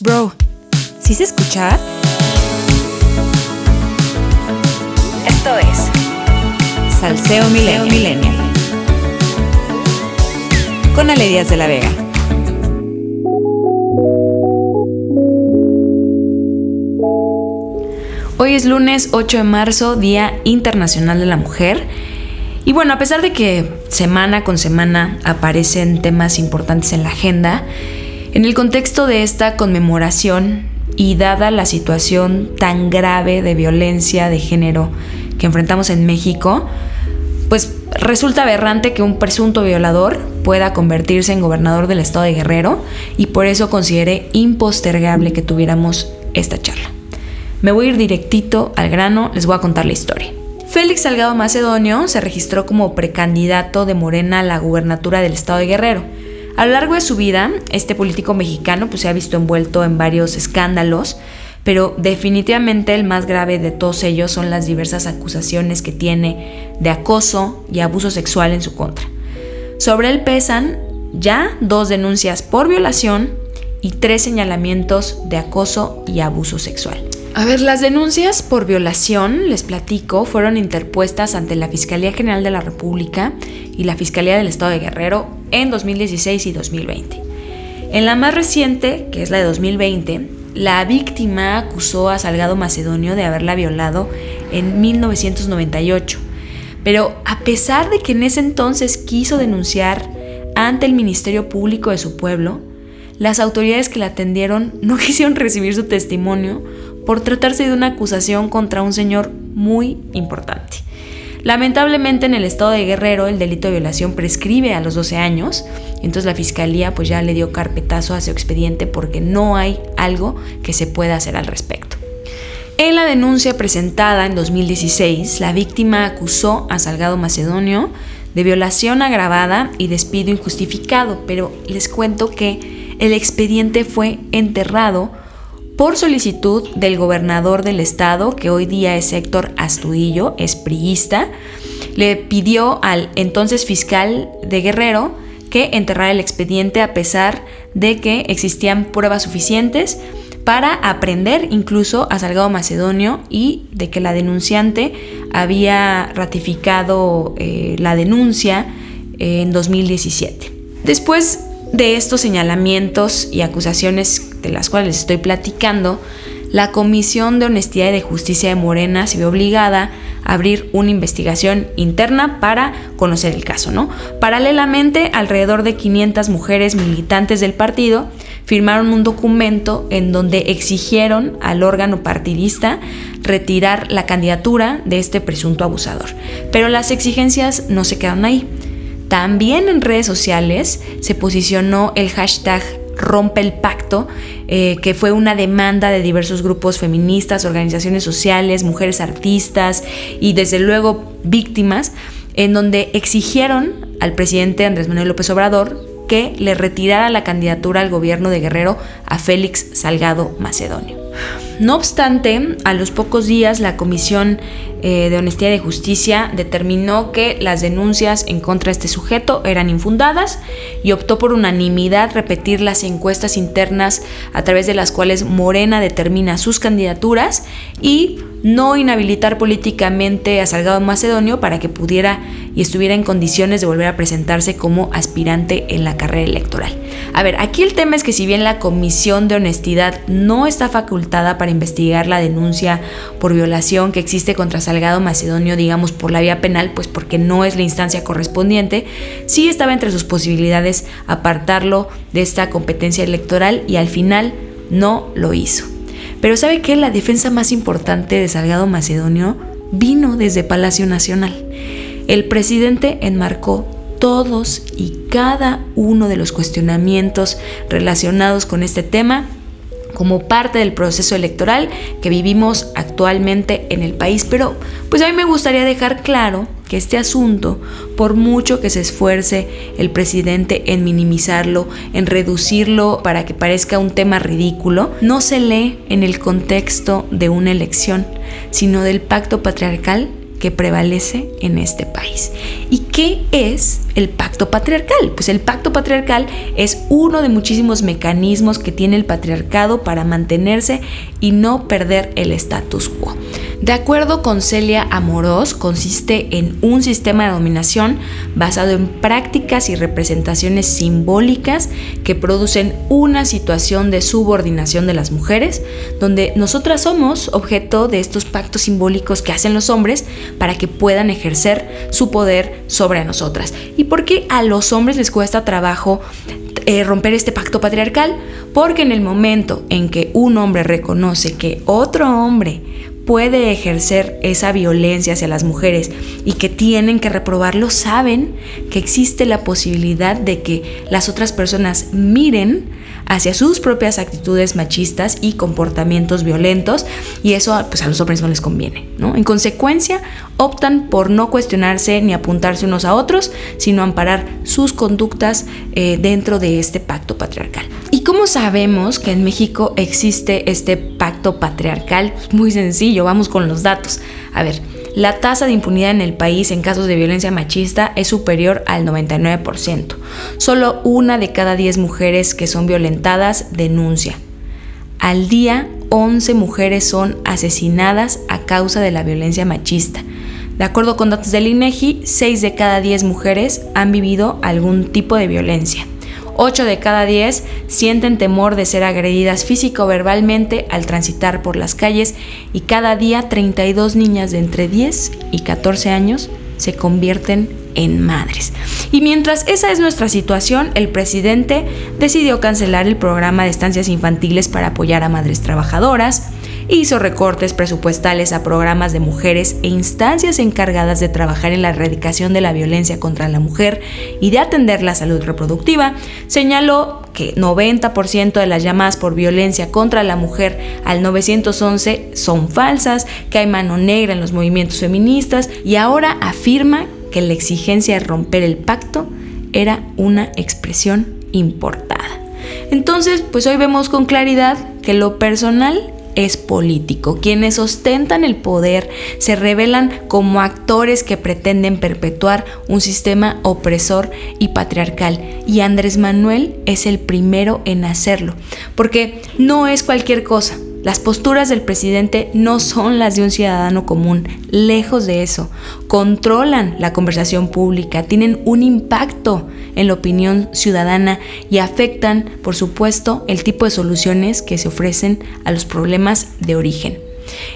Bro, ¿sí se escucha? Esto es Salseo Milenio. Con Ale Díaz de la Vega. Hoy es lunes 8 de marzo, Día Internacional de la Mujer. Y bueno, a pesar de que semana con semana aparecen temas importantes en la agenda, en el contexto de esta conmemoración y dada la situación tan grave de violencia de género que enfrentamos en México, pues resulta aberrante que un presunto violador pueda convertirse en gobernador del estado de Guerrero y por eso consideré impostergable que tuviéramos esta charla. Me voy a ir directito al grano, les voy a contar la historia. Félix Salgado Macedonio se registró como precandidato de Morena a la gubernatura del estado de Guerrero. A lo largo de su vida, este político mexicano pues, se ha visto envuelto en varios escándalos, pero definitivamente el más grave de todos ellos son las diversas acusaciones que tiene de acoso y abuso sexual en su contra. Sobre él pesan ya dos denuncias por violación y tres señalamientos de acoso y abuso sexual. A ver, las denuncias por violación, les platico, fueron interpuestas ante la Fiscalía General de la República y la Fiscalía del Estado de Guerrero en 2016 y 2020. En la más reciente, que es la de 2020, la víctima acusó a Salgado Macedonio de haberla violado en 1998. Pero a pesar de que en ese entonces quiso denunciar ante el Ministerio Público de su pueblo, las autoridades que la atendieron no quisieron recibir su testimonio por tratarse de una acusación contra un señor muy importante. Lamentablemente en el estado de Guerrero el delito de violación prescribe a los 12 años, entonces la fiscalía pues ya le dio carpetazo a su expediente porque no hay algo que se pueda hacer al respecto. En la denuncia presentada en 2016, la víctima acusó a Salgado Macedonio de violación agravada y despido injustificado, pero les cuento que el expediente fue enterrado por solicitud del gobernador del estado, que hoy día es Héctor Astudillo, es priista, le pidió al entonces fiscal de Guerrero que enterrara el expediente a pesar de que existían pruebas suficientes para aprender incluso a Salgado Macedonio y de que la denunciante había ratificado eh, la denuncia en 2017. Después de estos señalamientos y acusaciones de las cuales les estoy platicando, la Comisión de Honestidad y de Justicia de Morena se ve obligada a abrir una investigación interna para conocer el caso, ¿no? Paralelamente, alrededor de 500 mujeres militantes del partido firmaron un documento en donde exigieron al órgano partidista retirar la candidatura de este presunto abusador. Pero las exigencias no se quedan ahí. También en redes sociales se posicionó el hashtag Rompe el Pacto, eh, que fue una demanda de diversos grupos feministas, organizaciones sociales, mujeres artistas y desde luego víctimas, en donde exigieron al presidente Andrés Manuel López Obrador que le retirara la candidatura al gobierno de Guerrero a Félix Salgado Macedonio. No obstante, a los pocos días la Comisión eh, de Honestidad y Justicia determinó que las denuncias en contra de este sujeto eran infundadas y optó por unanimidad repetir las encuestas internas a través de las cuales Morena determina sus candidaturas y no inhabilitar políticamente a Salgado Macedonio para que pudiera y estuviera en condiciones de volver a presentarse como aspirante en la carrera electoral. A ver, aquí el tema es que si bien la Comisión de Honestidad no está facultada para investigar la denuncia por violación que existe contra Salgado Macedonio, digamos, por la vía penal, pues porque no es la instancia correspondiente, sí estaba entre sus posibilidades apartarlo de esta competencia electoral y al final no lo hizo. Pero ¿sabe qué? La defensa más importante de Salgado Macedonio vino desde Palacio Nacional. El presidente enmarcó todos y cada uno de los cuestionamientos relacionados con este tema como parte del proceso electoral que vivimos actualmente en el país. Pero pues a mí me gustaría dejar claro que este asunto, por mucho que se esfuerce el presidente en minimizarlo, en reducirlo para que parezca un tema ridículo, no se lee en el contexto de una elección, sino del pacto patriarcal que prevalece en este país. ¿Y qué es el pacto patriarcal? Pues el pacto patriarcal es uno de muchísimos mecanismos que tiene el patriarcado para mantenerse y no perder el status quo. De acuerdo con Celia Amorós, consiste en un sistema de dominación basado en prácticas y representaciones simbólicas que producen una situación de subordinación de las mujeres, donde nosotras somos objeto de estos pactos simbólicos que hacen los hombres para que puedan ejercer su poder sobre nosotras. ¿Y por qué a los hombres les cuesta trabajo eh, romper este pacto patriarcal? Porque en el momento en que un hombre reconoce que otro hombre puede ejercer esa violencia hacia las mujeres y que tienen que reprobarlo, saben que existe la posibilidad de que las otras personas miren hacia sus propias actitudes machistas y comportamientos violentos y eso pues a los hombres no les conviene, ¿no? En consecuencia, optan por no cuestionarse ni apuntarse unos a otros, sino amparar sus conductas eh, dentro de este pacto patriarcal. ¿Y cómo sabemos que en México existe este pacto patriarcal? Muy sencillo, vamos con los datos. A ver, la tasa de impunidad en el país en casos de violencia machista es superior al 99%. Solo una de cada 10 mujeres que son violentadas denuncia. Al día, 11 mujeres son asesinadas a causa de la violencia machista. De acuerdo con datos del INEGI, 6 de cada 10 mujeres han vivido algún tipo de violencia. 8 de cada 10 sienten temor de ser agredidas físico o verbalmente al transitar por las calles y cada día 32 niñas de entre 10 y 14 años se convierten en madres. Y mientras esa es nuestra situación, el presidente decidió cancelar el programa de estancias infantiles para apoyar a madres trabajadoras, hizo recortes presupuestales a programas de mujeres e instancias encargadas de trabajar en la erradicación de la violencia contra la mujer y de atender la salud reproductiva, señaló que 90% de las llamadas por violencia contra la mujer al 911 son falsas, que hay mano negra en los movimientos feministas y ahora afirma que la exigencia de romper el pacto era una expresión importada. Entonces, pues hoy vemos con claridad que lo personal es político. Quienes ostentan el poder se revelan como actores que pretenden perpetuar un sistema opresor y patriarcal. Y Andrés Manuel es el primero en hacerlo, porque no es cualquier cosa. Las posturas del presidente no son las de un ciudadano común, lejos de eso. Controlan la conversación pública, tienen un impacto en la opinión ciudadana y afectan, por supuesto, el tipo de soluciones que se ofrecen a los problemas de origen.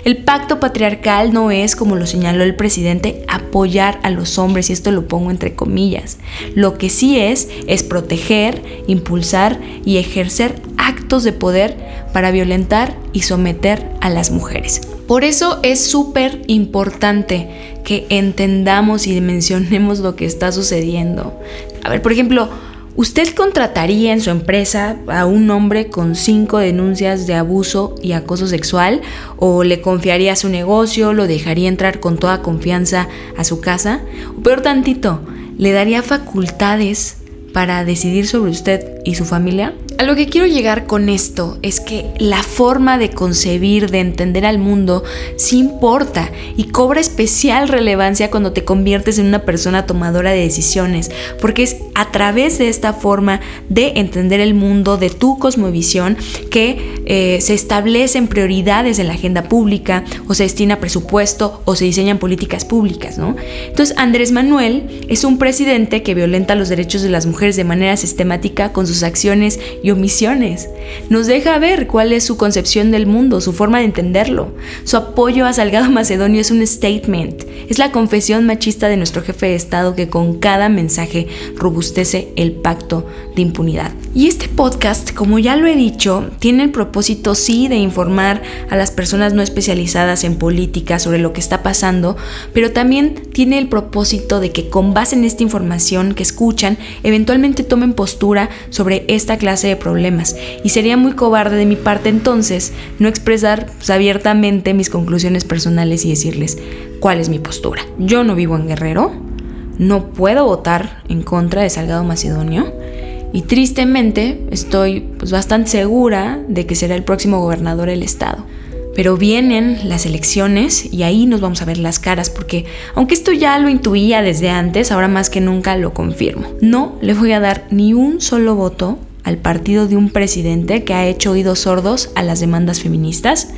El pacto patriarcal no es, como lo señaló el presidente, apoyar a los hombres, y esto lo pongo entre comillas. Lo que sí es, es proteger, impulsar y ejercer actos de poder para violentar y someter a las mujeres. Por eso es súper importante que entendamos y dimensionemos lo que está sucediendo. A ver, por ejemplo, ¿Usted contrataría en su empresa a un hombre con cinco denuncias de abuso y acoso sexual? ¿O le confiaría su negocio? ¿Lo dejaría entrar con toda confianza a su casa? O peor tantito, ¿le daría facultades para decidir sobre usted y su familia? A lo que quiero llegar con esto es que la forma de concebir, de entender al mundo, sí importa y cobra especial relevancia cuando te conviertes en una persona tomadora de decisiones, porque es a través de esta forma de entender el mundo, de tu cosmovisión, que eh, se establecen prioridades en la agenda pública, o se destina presupuesto, o se diseñan políticas públicas, ¿no? Entonces, Andrés Manuel es un presidente que violenta los derechos de las mujeres de manera sistemática con sus acciones y omisiones. Nos deja ver cuál es su concepción del mundo, su forma de entenderlo. Su apoyo a Salgado Macedonio es un statement, es la confesión machista de nuestro jefe de Estado que con cada mensaje robustece el pacto de impunidad. Y este podcast, como ya lo he dicho, tiene el propósito sí de informar a las personas no especializadas en política sobre lo que está pasando, pero también tiene el propósito de que con base en esta información que escuchan, eventualmente tomen postura sobre esta clase de problemas. Y sería muy cobarde de mi parte entonces no expresar pues, abiertamente mis conclusiones personales y decirles cuál es mi postura. Yo no vivo en Guerrero, no puedo votar en contra de Salgado Macedonio y tristemente estoy pues, bastante segura de que será el próximo gobernador del estado. Pero vienen las elecciones y ahí nos vamos a ver las caras porque aunque esto ya lo intuía desde antes, ahora más que nunca lo confirmo. No le voy a dar ni un solo voto al partido de un presidente que ha hecho oídos sordos a las demandas feministas,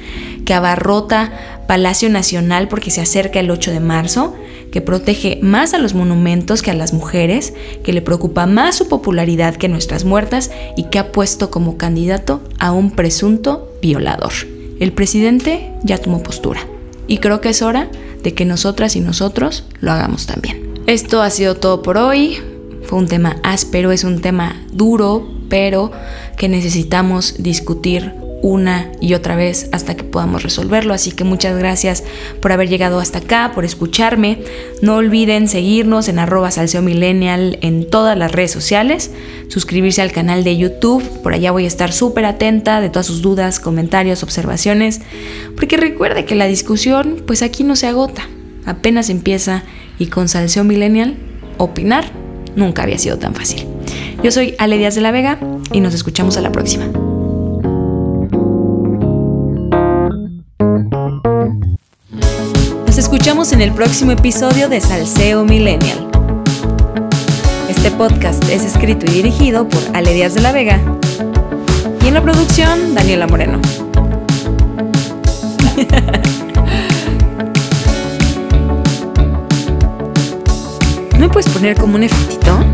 que abarrota Palacio Nacional porque se acerca el 8 de marzo, que protege más a los monumentos que a las mujeres, que le preocupa más su popularidad que nuestras muertas y que ha puesto como candidato a un presunto violador. El presidente ya tomó postura y creo que es hora de que nosotras y nosotros lo hagamos también. Esto ha sido todo por hoy. Fue un tema áspero, es un tema duro, pero que necesitamos discutir una y otra vez hasta que podamos resolverlo. Así que muchas gracias por haber llegado hasta acá, por escucharme. No olviden seguirnos en arroba salseo millennial en todas las redes sociales, suscribirse al canal de YouTube, por allá voy a estar súper atenta de todas sus dudas, comentarios, observaciones, porque recuerde que la discusión pues aquí no se agota, apenas empieza y con salseo millennial opinar nunca había sido tan fácil. Yo soy Ale Díaz de la Vega y nos escuchamos a la próxima. Escuchamos en el próximo episodio de Salseo Millennial. Este podcast es escrito y dirigido por Ale Díaz de la Vega y en la producción Daniela Moreno. ¿No puedes poner como un efectito?